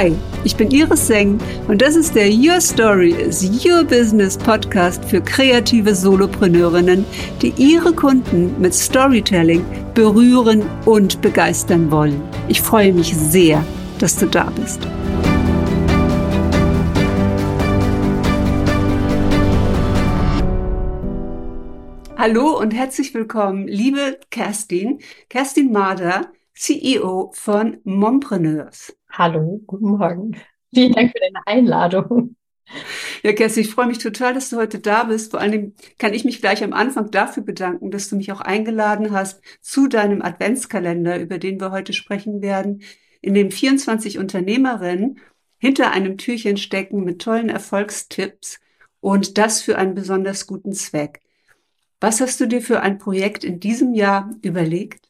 Hi, ich bin Iris Seng und das ist der Your Story is Your Business Podcast für kreative Solopreneurinnen, die ihre Kunden mit Storytelling berühren und begeistern wollen. Ich freue mich sehr, dass du da bist. Hallo und herzlich willkommen, liebe Kerstin, Kerstin Mader, CEO von Mompreneurs. Hallo, guten Morgen. Vielen Dank für deine Einladung. Ja, Kerstin, ich freue mich total, dass du heute da bist. Vor allem kann ich mich gleich am Anfang dafür bedanken, dass du mich auch eingeladen hast zu deinem Adventskalender, über den wir heute sprechen werden, in dem 24 Unternehmerinnen hinter einem Türchen stecken mit tollen Erfolgstipps und das für einen besonders guten Zweck. Was hast du dir für ein Projekt in diesem Jahr überlegt?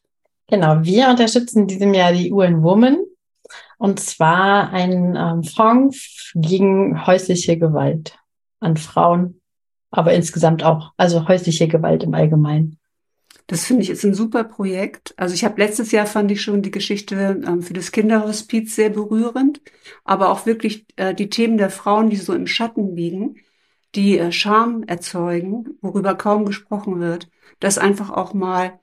Genau, wir unterstützen in diesem Jahr die UN Woman und zwar ein ähm, Fonds gegen häusliche Gewalt an Frauen, aber insgesamt auch, also häusliche Gewalt im Allgemeinen. Das finde ich ist ein super Projekt. Also ich habe letztes Jahr fand ich schon die Geschichte ähm, für das Kinderhospiz sehr berührend, aber auch wirklich äh, die Themen der Frauen, die so im Schatten liegen, die äh, Scham erzeugen, worüber kaum gesprochen wird, das einfach auch mal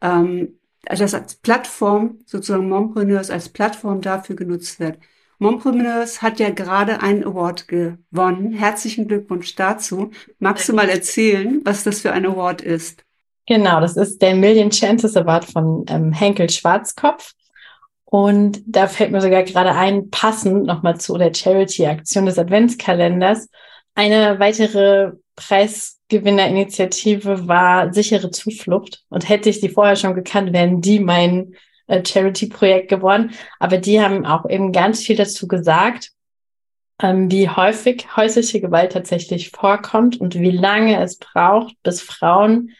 ähm, also das als Plattform, sozusagen Mompreneurs als Plattform dafür genutzt wird. Mompreneurs hat ja gerade einen Award gewonnen. Herzlichen Glückwunsch dazu. Magst du mal erzählen, was das für ein Award ist? Genau, das ist der Million Chances Award von ähm, Henkel Schwarzkopf. Und da fällt mir sogar gerade ein, passend nochmal zu der Charity-Aktion des Adventskalenders, eine weitere Preisgewinnerinitiative war sichere Zuflucht. Und hätte ich die vorher schon gekannt, wären die mein äh, Charity-Projekt geworden. Aber die haben auch eben ganz viel dazu gesagt, ähm, wie häufig häusliche Gewalt tatsächlich vorkommt und wie lange es braucht, bis Frauen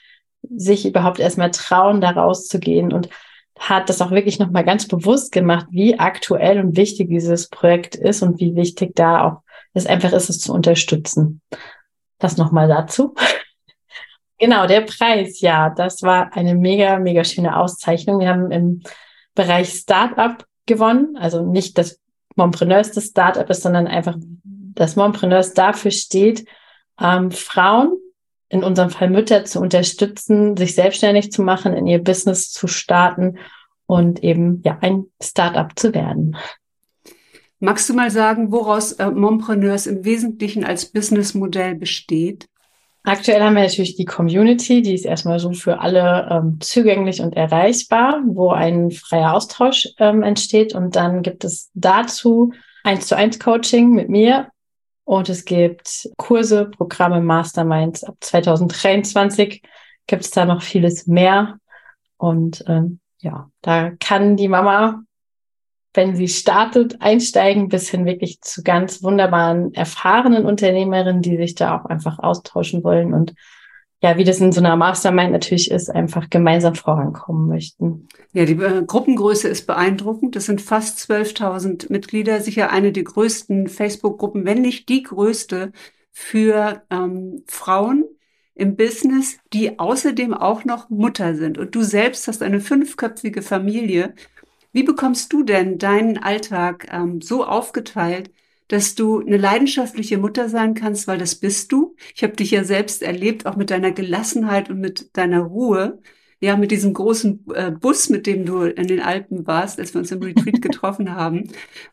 sich überhaupt erstmal trauen, da rauszugehen und hat das auch wirklich nochmal ganz bewusst gemacht, wie aktuell und wichtig dieses Projekt ist und wie wichtig da auch es einfach ist, es zu unterstützen. Das nochmal dazu. genau, der Preis, ja, das war eine mega, mega schöne Auszeichnung. Wir haben im Bereich Startup gewonnen, also nicht das Mompreneurs des Startup ist, sondern einfach das Mompreneurs dafür steht, ähm, Frauen, in unserem Fall Mütter, zu unterstützen, sich selbstständig zu machen, in ihr Business zu starten und eben ja ein Startup zu werden. Magst du mal sagen, woraus äh, Mompreneurs im Wesentlichen als Businessmodell besteht? Aktuell haben wir natürlich die Community, die ist erstmal so für alle ähm, zugänglich und erreichbar, wo ein freier Austausch ähm, entsteht. Und dann gibt es dazu eins zu eins Coaching mit mir. Und es gibt Kurse, Programme, Masterminds. Ab 2023 gibt es da noch vieles mehr. Und ähm, ja, da kann die Mama wenn sie startet, einsteigen, bis hin wirklich zu ganz wunderbaren, erfahrenen Unternehmerinnen, die sich da auch einfach austauschen wollen und ja, wie das in so einer Mastermind natürlich ist, einfach gemeinsam vorankommen möchten. Ja, die äh, Gruppengröße ist beeindruckend. Das sind fast 12.000 Mitglieder, sicher eine der größten Facebook-Gruppen, wenn nicht die größte für ähm, Frauen im Business, die außerdem auch noch Mutter sind. Und du selbst hast eine fünfköpfige Familie wie bekommst du denn deinen Alltag ähm, so aufgeteilt, dass du eine leidenschaftliche Mutter sein kannst, weil das bist du. Ich habe dich ja selbst erlebt, auch mit deiner Gelassenheit und mit deiner Ruhe. Ja, mit diesem großen äh, Bus, mit dem du in den Alpen warst, als wir uns im Retreat getroffen haben,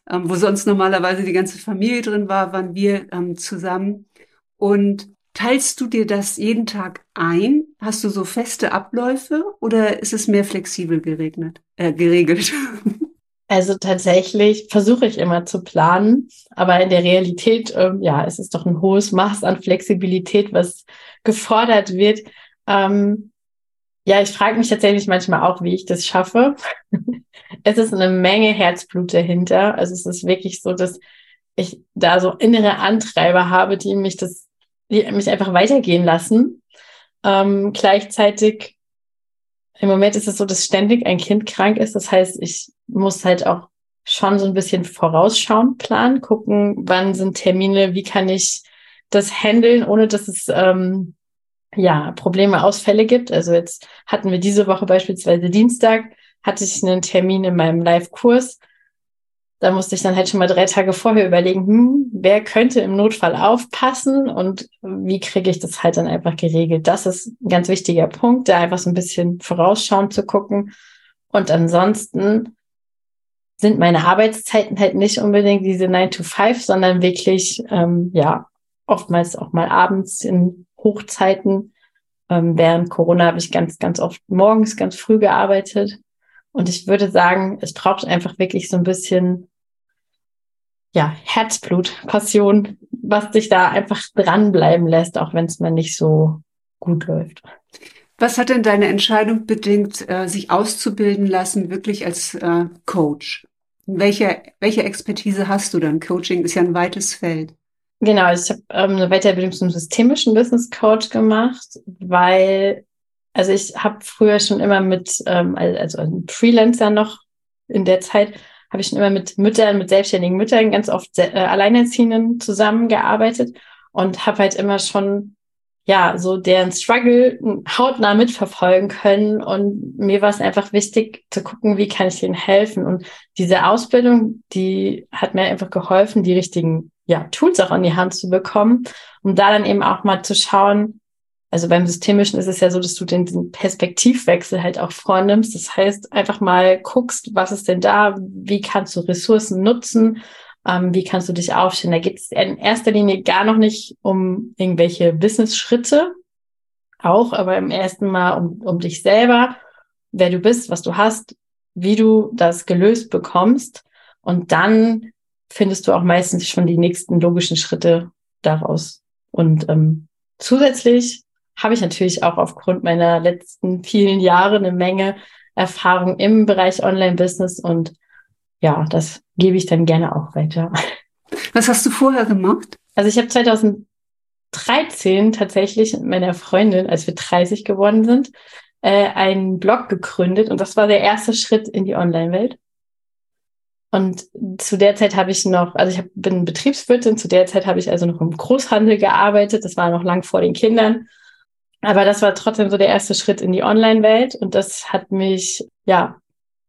ähm, wo sonst normalerweise die ganze Familie drin war, waren wir ähm, zusammen. Und Teilst du dir das jeden Tag ein? Hast du so feste Abläufe oder ist es mehr flexibel geregnet, äh, geregelt? Also tatsächlich versuche ich immer zu planen, aber in der Realität, ähm, ja, es ist doch ein hohes Maß an Flexibilität, was gefordert wird. Ähm, ja, ich frage mich tatsächlich manchmal auch, wie ich das schaffe. es ist eine Menge Herzblut dahinter. Also es ist wirklich so, dass ich da so innere Antreiber habe, die mich das mich einfach weitergehen lassen. Ähm, gleichzeitig, im Moment ist es so, dass ständig ein Kind krank ist. Das heißt, ich muss halt auch schon so ein bisschen vorausschauen, planen, gucken, wann sind Termine, wie kann ich das handeln, ohne dass es ähm, ja Probleme, Ausfälle gibt. Also jetzt hatten wir diese Woche beispielsweise Dienstag, hatte ich einen Termin in meinem Live-Kurs da musste ich dann halt schon mal drei Tage vorher überlegen, hm, wer könnte im Notfall aufpassen und wie kriege ich das halt dann einfach geregelt. Das ist ein ganz wichtiger Punkt, da einfach so ein bisschen vorausschauend zu gucken. Und ansonsten sind meine Arbeitszeiten halt nicht unbedingt diese 9 to 5, sondern wirklich, ähm, ja, oftmals auch mal abends in Hochzeiten. Ähm, während Corona habe ich ganz, ganz oft morgens ganz früh gearbeitet. Und ich würde sagen, es braucht einfach wirklich so ein bisschen, ja, Herzblut, Passion, was dich da einfach dranbleiben lässt, auch wenn es mal nicht so gut läuft. Was hat denn deine Entscheidung bedingt, äh, sich auszubilden lassen, wirklich als äh, Coach? Welche, welche Expertise hast du dann? Coaching ist ja ein weites Feld. Genau, ich habe ähm, eine Weiterbildung zum systemischen Business Coach gemacht, weil, also ich habe früher schon immer mit, ähm, also als Freelancer noch in der Zeit, habe ich schon immer mit Müttern, mit selbstständigen Müttern, ganz oft äh, Alleinerziehenden zusammengearbeitet und habe halt immer schon ja, so deren Struggle hautnah mitverfolgen können. Und mir war es einfach wichtig zu gucken, wie kann ich ihnen helfen. Und diese Ausbildung, die hat mir einfach geholfen, die richtigen ja, Tools auch an die Hand zu bekommen, um da dann eben auch mal zu schauen, also beim Systemischen ist es ja so, dass du den, den Perspektivwechsel halt auch vornimmst. Das heißt, einfach mal guckst, was ist denn da, wie kannst du Ressourcen nutzen, ähm, wie kannst du dich aufstellen. Da geht es in erster Linie gar noch nicht um irgendwelche Business-Schritte, auch, aber im ersten Mal um, um dich selber, wer du bist, was du hast, wie du das gelöst bekommst. Und dann findest du auch meistens schon die nächsten logischen Schritte daraus. Und ähm, zusätzlich habe ich natürlich auch aufgrund meiner letzten vielen Jahre eine Menge Erfahrung im Bereich Online-Business und ja, das gebe ich dann gerne auch weiter. Was hast du vorher gemacht? Also ich habe 2013 tatsächlich mit meiner Freundin, als wir 30 geworden sind, äh, einen Blog gegründet und das war der erste Schritt in die Online-Welt. Und zu der Zeit habe ich noch, also ich hab, bin Betriebswirtin, zu der Zeit habe ich also noch im Großhandel gearbeitet. Das war noch lang vor den Kindern. Aber das war trotzdem so der erste Schritt in die Online-Welt und das hat mich, ja,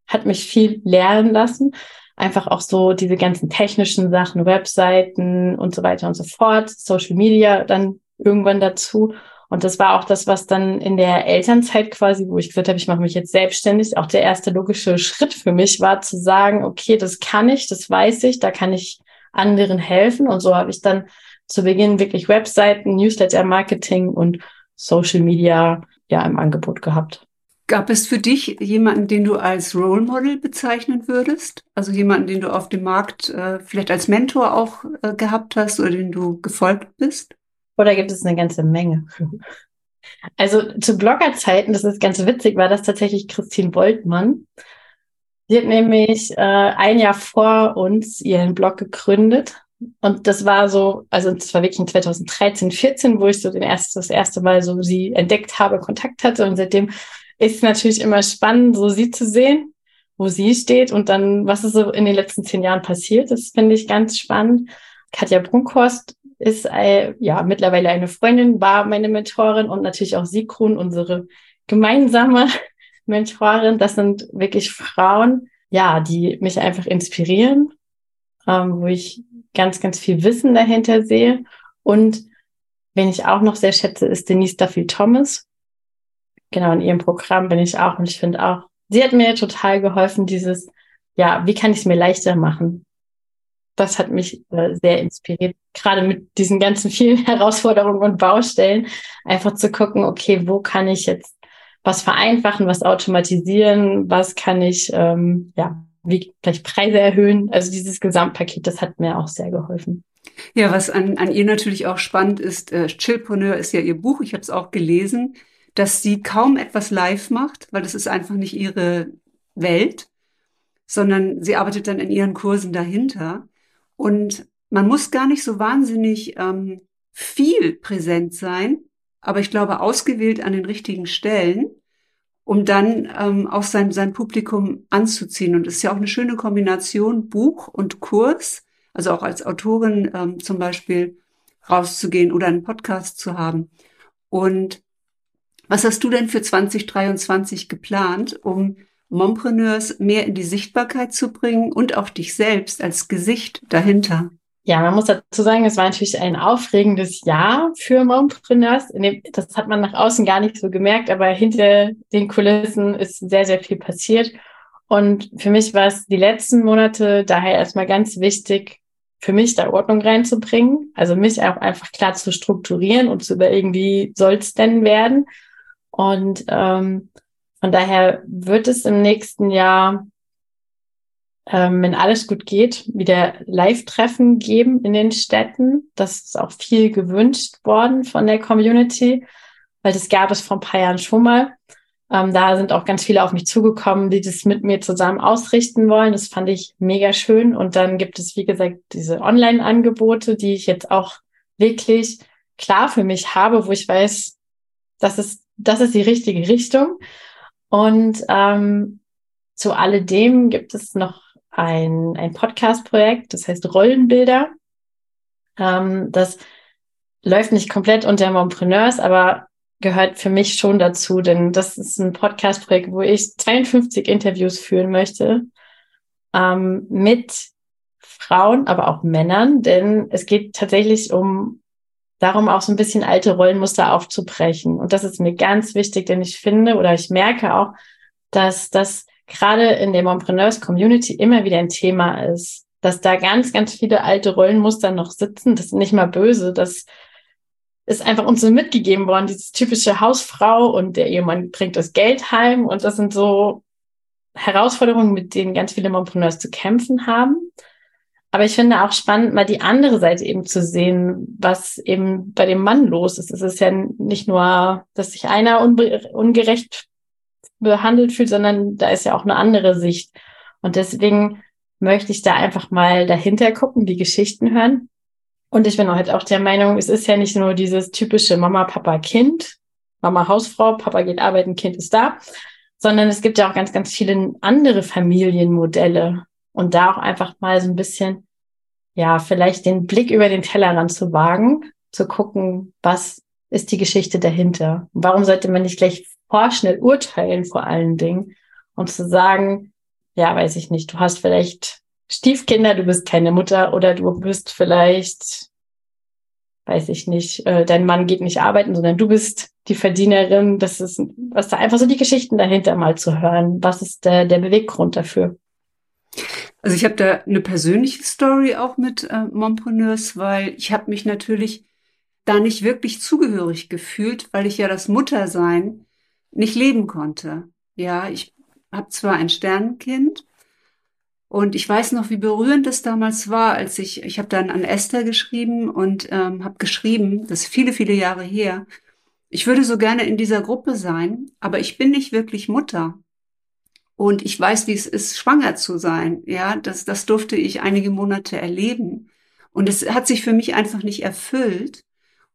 hat mich viel lernen lassen. Einfach auch so diese ganzen technischen Sachen, Webseiten und so weiter und so fort, Social Media dann irgendwann dazu. Und das war auch das, was dann in der Elternzeit quasi, wo ich gesagt habe, ich mache mich jetzt selbstständig, auch der erste logische Schritt für mich war zu sagen, okay, das kann ich, das weiß ich, da kann ich anderen helfen. Und so habe ich dann zu Beginn wirklich Webseiten, Newsletter-Marketing und Social Media ja im Angebot gehabt. Gab es für dich jemanden, den du als Role Model bezeichnen würdest? Also jemanden, den du auf dem Markt äh, vielleicht als Mentor auch äh, gehabt hast oder den du gefolgt bist? Oder gibt es eine ganze Menge? Also zu Bloggerzeiten, das ist ganz witzig, war das tatsächlich Christine Woltmann. Sie hat nämlich äh, ein Jahr vor uns ihren Blog gegründet. Und das war so, also das war wirklich in 2013, 14, wo ich so den erst, das erste Mal so sie entdeckt habe, Kontakt hatte. Und seitdem ist es natürlich immer spannend, so sie zu sehen, wo sie steht und dann, was ist so in den letzten zehn Jahren passiert. Das finde ich ganz spannend. Katja Brunkhorst ist äh, ja mittlerweile eine Freundin, war meine Mentorin und natürlich auch Sigrun, unsere gemeinsame Mentorin. Das sind wirklich Frauen, ja, die mich einfach inspirieren, ähm, wo ich ganz, ganz viel Wissen dahinter sehe. Und wen ich auch noch sehr schätze, ist Denise Duffield Thomas. Genau, in ihrem Programm bin ich auch und ich finde auch, sie hat mir total geholfen, dieses, ja, wie kann ich es mir leichter machen? das hat mich äh, sehr inspiriert, gerade mit diesen ganzen vielen Herausforderungen und Baustellen, einfach zu gucken, okay, wo kann ich jetzt was vereinfachen, was automatisieren, was kann ich, ähm, ja, wie vielleicht Preise erhöhen. Also dieses Gesamtpaket, das hat mir auch sehr geholfen. Ja, was an, an ihr natürlich auch spannend ist, äh, Chillpreneur ist ja ihr Buch, ich habe es auch gelesen, dass sie kaum etwas live macht, weil das ist einfach nicht ihre Welt, sondern sie arbeitet dann in ihren Kursen dahinter. Und man muss gar nicht so wahnsinnig ähm, viel präsent sein, aber ich glaube ausgewählt an den richtigen Stellen, um dann ähm, auch sein, sein Publikum anzuziehen. Und es ist ja auch eine schöne Kombination Buch und Kurs, also auch als Autorin ähm, zum Beispiel rauszugehen oder einen Podcast zu haben. Und was hast du denn für 2023 geplant, um Mompreneurs mehr in die Sichtbarkeit zu bringen und auch dich selbst als Gesicht dahinter? Ja, man muss dazu sagen, es war natürlich ein aufregendes Jahr für Mompreneurs. Das hat man nach außen gar nicht so gemerkt, aber hinter den Kulissen ist sehr, sehr viel passiert. Und für mich war es die letzten Monate daher erstmal ganz wichtig, für mich da Ordnung reinzubringen. Also mich auch einfach klar zu strukturieren und zu überlegen, wie soll es denn werden. Und ähm, von daher wird es im nächsten Jahr ähm, wenn alles gut geht, wieder Live-Treffen geben in den Städten. Das ist auch viel gewünscht worden von der Community, weil das gab es vor ein paar Jahren schon mal. Ähm, da sind auch ganz viele auf mich zugekommen, die das mit mir zusammen ausrichten wollen. Das fand ich mega schön. Und dann gibt es, wie gesagt, diese Online-Angebote, die ich jetzt auch wirklich klar für mich habe, wo ich weiß, das ist, das ist die richtige Richtung. Und ähm, zu alledem gibt es noch ein, ein Podcast-Projekt, das heißt Rollenbilder. Ähm, das läuft nicht komplett unter Mompreneurs, aber gehört für mich schon dazu, denn das ist ein Podcast-Projekt, wo ich 52 Interviews führen möchte ähm, mit Frauen, aber auch Männern, denn es geht tatsächlich um darum, auch so ein bisschen alte Rollenmuster aufzubrechen. Und das ist mir ganz wichtig, denn ich finde oder ich merke auch, dass das gerade in der Mompreneurs Community immer wieder ein Thema ist, dass da ganz, ganz viele alte Rollenmuster noch sitzen. Das ist nicht mal böse. Das ist einfach uns so mitgegeben worden, dieses typische Hausfrau und der Ehemann bringt das Geld heim. Und das sind so Herausforderungen, mit denen ganz viele Mompreneurs zu kämpfen haben. Aber ich finde auch spannend, mal die andere Seite eben zu sehen, was eben bei dem Mann los ist. Es ist ja nicht nur, dass sich einer ungerecht behandelt fühlt, sondern da ist ja auch eine andere Sicht. Und deswegen möchte ich da einfach mal dahinter gucken, die Geschichten hören. Und ich bin halt auch der Meinung, es ist ja nicht nur dieses typische Mama, Papa, Kind, Mama, Hausfrau, Papa geht arbeiten, Kind ist da, sondern es gibt ja auch ganz, ganz viele andere Familienmodelle. Und da auch einfach mal so ein bisschen, ja, vielleicht den Blick über den Tellerrand zu wagen, zu gucken, was ist die Geschichte dahinter? Warum sollte man nicht gleich vorschnell urteilen vor allen Dingen und zu sagen, ja, weiß ich nicht, du hast vielleicht Stiefkinder, du bist keine Mutter oder du bist vielleicht, weiß ich nicht, äh, dein Mann geht nicht arbeiten, sondern du bist die Verdienerin. Das ist, was da einfach so die Geschichten dahinter mal zu hören. Was ist der, der Beweggrund dafür? Also ich habe da eine persönliche Story auch mit äh, Mompreneurs, weil ich habe mich natürlich da nicht wirklich zugehörig gefühlt, weil ich ja das Muttersein nicht leben konnte. Ja, ich habe zwar ein Sternenkind und ich weiß noch, wie berührend es damals war, als ich, ich habe dann an Esther geschrieben und ähm, habe geschrieben, das ist viele, viele Jahre her, ich würde so gerne in dieser Gruppe sein, aber ich bin nicht wirklich Mutter. Und ich weiß, wie es ist, schwanger zu sein. Ja, das, das durfte ich einige Monate erleben. Und es hat sich für mich einfach nicht erfüllt.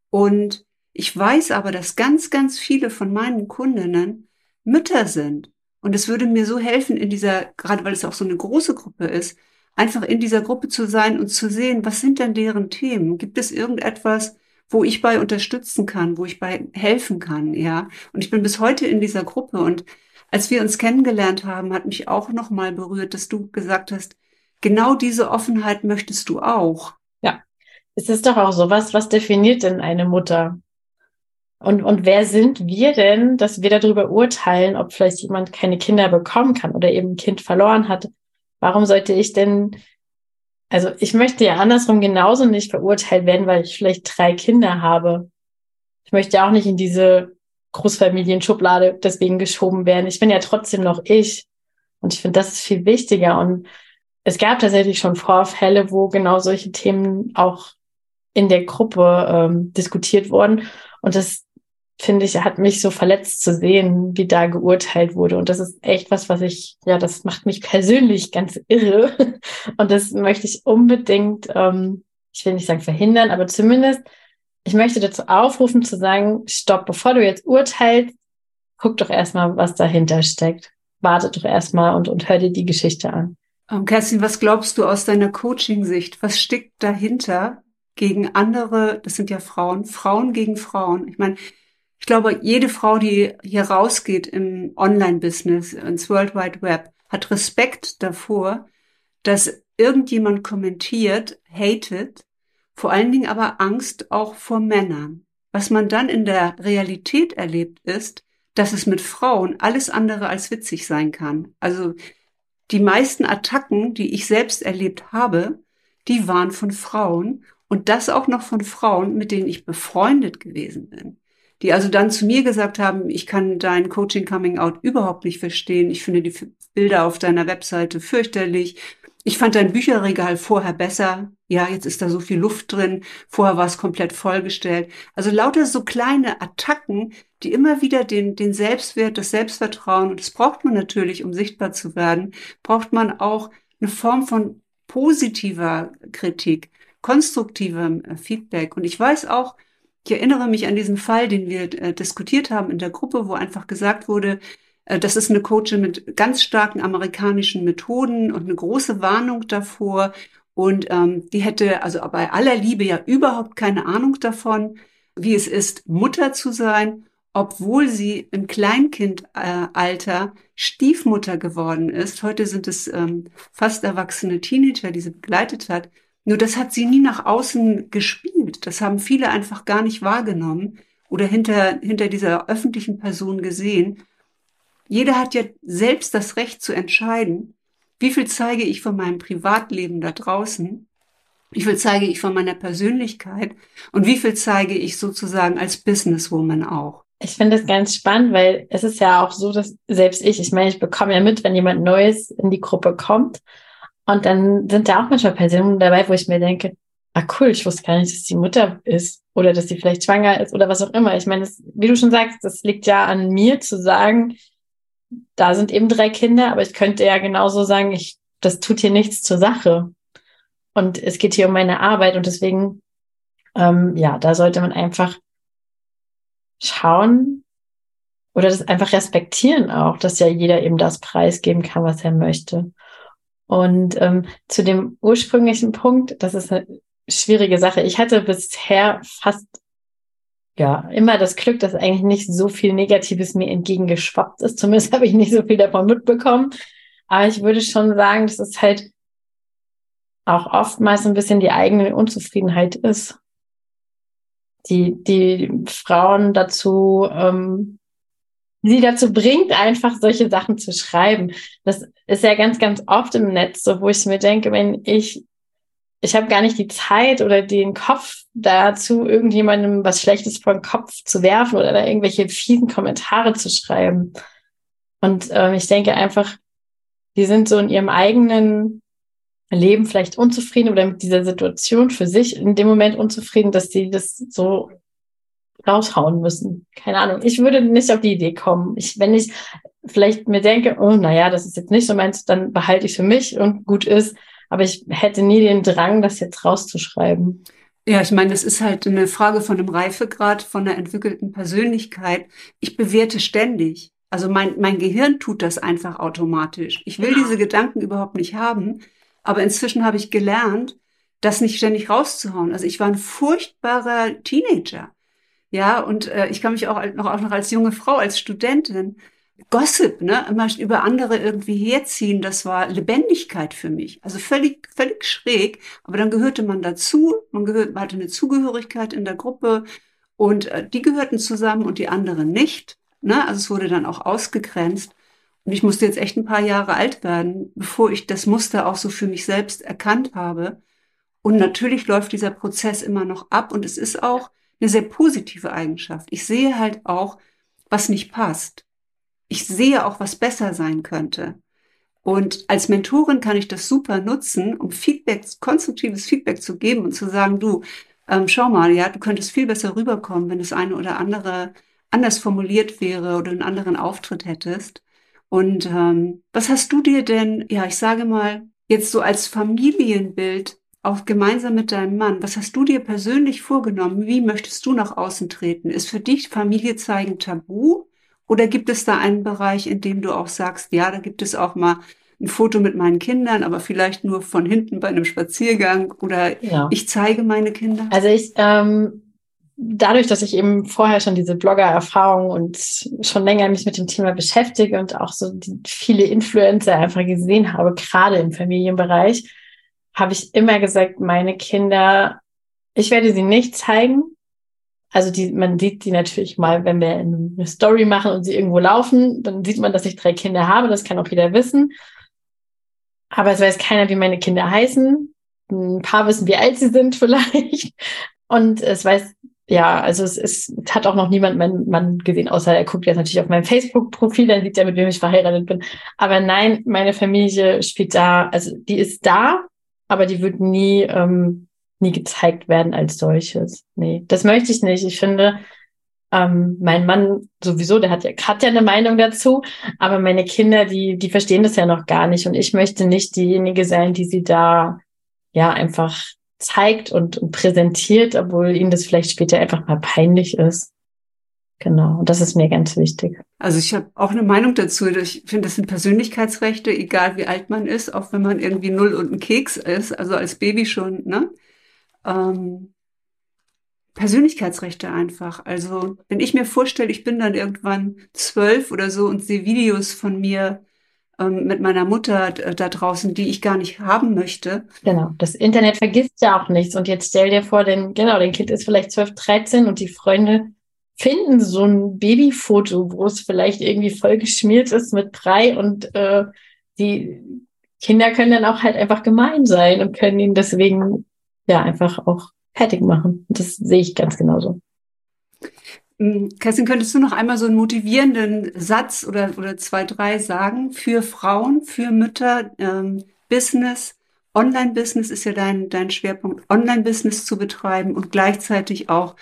Und ich weiß aber, dass ganz, ganz viele von meinen Kundinnen Mütter sind. Und es würde mir so helfen, in dieser, gerade weil es auch so eine große Gruppe ist, einfach in dieser Gruppe zu sein und zu sehen, was sind denn deren Themen? Gibt es irgendetwas, wo ich bei unterstützen kann, wo ich bei helfen kann, ja? Und ich bin bis heute in dieser Gruppe und als wir uns kennengelernt haben, hat mich auch nochmal berührt, dass du gesagt hast, genau diese Offenheit möchtest du auch. Ja, es ist doch auch sowas, was definiert denn eine Mutter? Und, und wer sind wir denn, dass wir darüber urteilen, ob vielleicht jemand keine Kinder bekommen kann oder eben ein Kind verloren hat? Warum sollte ich denn, also ich möchte ja andersrum genauso nicht verurteilt werden, weil ich vielleicht drei Kinder habe. Ich möchte auch nicht in diese Großfamilienschublade deswegen geschoben werden. Ich bin ja trotzdem noch ich. Und ich finde, das ist viel wichtiger. Und es gab tatsächlich schon Vorfälle, wo genau solche Themen auch in der Gruppe ähm, diskutiert wurden. Und das finde ich, hat mich so verletzt zu sehen, wie da geurteilt wurde. Und das ist echt was, was ich, ja, das macht mich persönlich ganz irre. Und das möchte ich unbedingt, ähm, ich will nicht sagen verhindern, aber zumindest, ich möchte dazu aufrufen zu sagen, stopp, bevor du jetzt urteilst, guck doch erstmal, was dahinter steckt. Warte doch erstmal und, und hör dir die Geschichte an. Um, ähm, Kerstin, was glaubst du aus deiner Coaching-Sicht? Was steckt dahinter gegen andere, das sind ja Frauen, Frauen gegen Frauen? Ich meine, Ich glaube, jede Frau, die hier rausgeht im Online-Business, ins World Wide Web, hat Respekt davor, dass irgendjemand kommentiert, hatet, vor allen Dingen aber Angst auch vor Männern. Was man dann in der Realität erlebt ist, dass es mit Frauen alles andere als witzig sein kann. Also die meisten Attacken, die ich selbst erlebt habe, die waren von Frauen und das auch noch von Frauen, mit denen ich befreundet gewesen bin. Die also dann zu mir gesagt haben, ich kann dein Coaching Coming Out überhaupt nicht verstehen. Ich finde die Bilder auf deiner Webseite fürchterlich. Ich fand dein Bücherregal vorher besser. Ja, jetzt ist da so viel Luft drin. Vorher war es komplett vollgestellt. Also lauter so kleine Attacken, die immer wieder den, den Selbstwert, das Selbstvertrauen, und das braucht man natürlich, um sichtbar zu werden, braucht man auch eine Form von positiver Kritik, konstruktivem äh, Feedback. Und ich weiß auch, ich erinnere mich an diesen Fall, den wir äh, diskutiert haben in der Gruppe, wo einfach gesagt wurde, äh, das ist eine Coachin mit ganz starken amerikanischen Methoden und eine große Warnung davor. Und ähm, die hätte also bei aller Liebe ja überhaupt keine Ahnung davon, wie es ist, Mutter zu sein, obwohl sie im Kleinkindalter Stiefmutter geworden ist. Heute sind es ähm, fast erwachsene Teenager, die sie begleitet hat. Nur das hat sie nie nach außen gespielt. Das haben viele einfach gar nicht wahrgenommen oder hinter, hinter dieser öffentlichen Person gesehen. Jeder hat ja selbst das Recht zu entscheiden, wie viel zeige ich von meinem Privatleben da draußen, wie viel zeige ich von meiner Persönlichkeit und wie viel zeige ich sozusagen als Businesswoman auch. Ich finde das ganz spannend, weil es ist ja auch so, dass selbst ich, ich meine, ich bekomme ja mit, wenn jemand Neues in die Gruppe kommt und dann sind da auch manchmal Personen dabei, wo ich mir denke, ah cool, ich wusste gar nicht, dass die Mutter ist oder dass sie vielleicht schwanger ist oder was auch immer. Ich meine, das, wie du schon sagst, das liegt ja an mir zu sagen, da sind eben drei Kinder, aber ich könnte ja genauso sagen, ich, das tut hier nichts zur Sache. Und es geht hier um meine Arbeit und deswegen, ähm, ja, da sollte man einfach schauen oder das einfach respektieren auch, dass ja jeder eben das preisgeben kann, was er möchte. Und ähm, zu dem ursprünglichen Punkt, das ist eine schwierige Sache. Ich hatte bisher fast ja, immer das Glück, dass eigentlich nicht so viel Negatives mir entgegengeschwappt ist. Zumindest habe ich nicht so viel davon mitbekommen. Aber ich würde schon sagen, dass es halt auch oftmals ein bisschen die eigene Unzufriedenheit ist, die die Frauen dazu, ähm, sie dazu bringt, einfach solche Sachen zu schreiben. Das ist ja ganz, ganz oft im Netz so, wo ich mir denke, wenn ich ich habe gar nicht die Zeit oder den Kopf dazu, irgendjemandem was Schlechtes vor den Kopf zu werfen oder da irgendwelche fiesen Kommentare zu schreiben. Und ähm, ich denke einfach, die sind so in ihrem eigenen Leben vielleicht unzufrieden oder mit dieser Situation für sich in dem Moment unzufrieden, dass sie das so raushauen müssen. Keine Ahnung. Ich würde nicht auf die Idee kommen. Ich, wenn ich vielleicht mir denke, oh, naja, das ist jetzt nicht so meins, dann behalte ich für mich und gut ist aber ich hätte nie den Drang, das jetzt rauszuschreiben. Ja, ich meine, das ist halt eine Frage von einem Reifegrad, von einer entwickelten Persönlichkeit. Ich bewerte ständig. Also mein, mein Gehirn tut das einfach automatisch. Ich will ja. diese Gedanken überhaupt nicht haben. Aber inzwischen habe ich gelernt, das nicht ständig rauszuhauen. Also ich war ein furchtbarer Teenager. Ja, und äh, ich kann mich auch noch, auch noch als junge Frau, als Studentin Gossip, ne, immer über andere irgendwie herziehen, das war Lebendigkeit für mich. Also völlig, völlig schräg. Aber dann gehörte man dazu, man, gehört, man hatte eine Zugehörigkeit in der Gruppe und äh, die gehörten zusammen und die anderen nicht. Ne? Also es wurde dann auch ausgegrenzt. Und ich musste jetzt echt ein paar Jahre alt werden, bevor ich das Muster auch so für mich selbst erkannt habe. Und natürlich läuft dieser Prozess immer noch ab und es ist auch eine sehr positive Eigenschaft. Ich sehe halt auch, was nicht passt ich sehe auch, was besser sein könnte. Und als Mentorin kann ich das super nutzen, um Feedback, konstruktives Feedback zu geben und zu sagen, du, ähm, schau mal, ja, du könntest viel besser rüberkommen, wenn das eine oder andere anders formuliert wäre oder einen anderen Auftritt hättest. Und ähm, was hast du dir denn, ja, ich sage mal, jetzt so als Familienbild auch gemeinsam mit deinem Mann, was hast du dir persönlich vorgenommen? Wie möchtest du nach außen treten? Ist für dich Familie zeigen tabu? Oder gibt es da einen Bereich, in dem du auch sagst, ja, da gibt es auch mal ein Foto mit meinen Kindern, aber vielleicht nur von hinten bei einem Spaziergang oder ja. ich zeige meine Kinder? Also ich ähm, dadurch, dass ich eben vorher schon diese Blogger-Erfahrung und schon länger mich mit dem Thema beschäftige und auch so viele Influencer einfach gesehen habe, gerade im Familienbereich, habe ich immer gesagt, meine Kinder, ich werde sie nicht zeigen. Also die, man sieht die natürlich mal, wenn wir eine Story machen und sie irgendwo laufen, dann sieht man, dass ich drei Kinder habe. Das kann auch jeder wissen. Aber es weiß keiner, wie meine Kinder heißen. Ein paar wissen, wie alt sie sind vielleicht. Und es weiß, ja, also es, ist, es hat auch noch niemand meinen Mann gesehen, außer er guckt jetzt natürlich auf mein Facebook-Profil, dann sieht er, mit wem ich verheiratet bin. Aber nein, meine Familie spielt da, also die ist da, aber die wird nie, ähm, nie gezeigt werden als solches. Nee, das möchte ich nicht. Ich finde, ähm, mein Mann sowieso, der hat ja, hat ja eine Meinung dazu, aber meine Kinder, die, die verstehen das ja noch gar nicht. Und ich möchte nicht diejenige sein, die sie da ja einfach zeigt und, und präsentiert, obwohl ihnen das vielleicht später einfach mal peinlich ist. Genau, und das ist mir ganz wichtig. Also ich habe auch eine Meinung dazu. Ich finde, das sind Persönlichkeitsrechte, egal wie alt man ist, auch wenn man irgendwie null und ein Keks ist, also als Baby schon, ne? Ähm, Persönlichkeitsrechte einfach. Also wenn ich mir vorstelle, ich bin dann irgendwann zwölf oder so und sehe Videos von mir ähm, mit meiner Mutter äh, da draußen, die ich gar nicht haben möchte. Genau, das Internet vergisst ja auch nichts. Und jetzt stell dir vor, denn genau, dein Kind ist vielleicht 12, 13 und die Freunde finden so ein Babyfoto, wo es vielleicht irgendwie voll geschmiert ist mit Brei und äh, die Kinder können dann auch halt einfach gemein sein und können ihn deswegen ja einfach auch fertig machen. Das sehe ich ganz genauso. Hm, Kerstin, könntest du noch einmal so einen motivierenden Satz oder, oder zwei, drei sagen für Frauen, für Mütter, ähm, Business, Online-Business ist ja dein, dein Schwerpunkt, Online-Business zu betreiben und gleichzeitig auch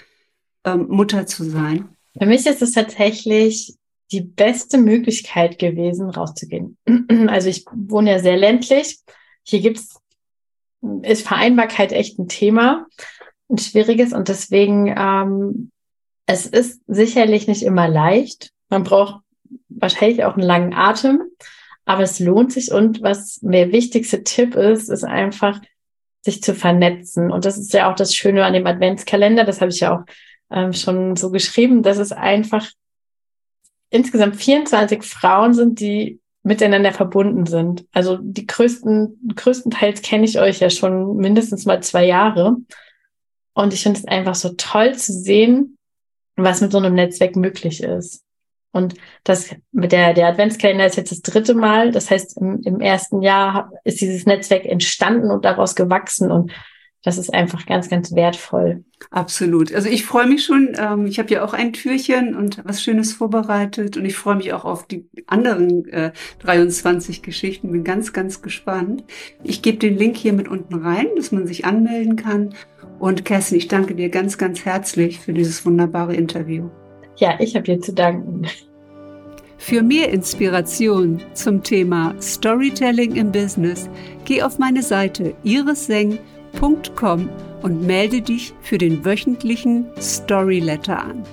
ähm, Mutter zu sein? Für mich ist es tatsächlich die beste Möglichkeit gewesen, rauszugehen. Also ich wohne ja sehr ländlich. Hier gibt's ist Vereinbarkeit echt ein Thema, ein schwieriges und deswegen ähm, es ist sicherlich nicht immer leicht. Man braucht wahrscheinlich auch einen langen Atem, aber es lohnt sich. Und was der wichtigste Tipp ist, ist einfach, sich zu vernetzen. Und das ist ja auch das Schöne an dem Adventskalender. Das habe ich ja auch ähm, schon so geschrieben, dass es einfach insgesamt 24 Frauen sind, die miteinander verbunden sind. Also die größten, größtenteils kenne ich euch ja schon mindestens mal zwei Jahre. Und ich finde es einfach so toll zu sehen, was mit so einem Netzwerk möglich ist. Und das mit der, der Adventskalender ist jetzt das dritte Mal. Das heißt, im, im ersten Jahr ist dieses Netzwerk entstanden und daraus gewachsen. Und das ist einfach ganz, ganz wertvoll. Absolut. Also ich freue mich schon. Ähm, ich habe ja auch ein Türchen und was Schönes vorbereitet und ich freue mich auch auf die anderen äh, 23 Geschichten. Bin ganz, ganz gespannt. Ich gebe den Link hier mit unten rein, dass man sich anmelden kann. Und Kerstin, ich danke dir ganz, ganz herzlich für dieses wunderbare Interview. Ja, ich habe dir zu danken. Für mehr Inspiration zum Thema Storytelling im Business, geh auf meine Seite irisseng.com und melde dich für den wöchentlichen Storyletter an.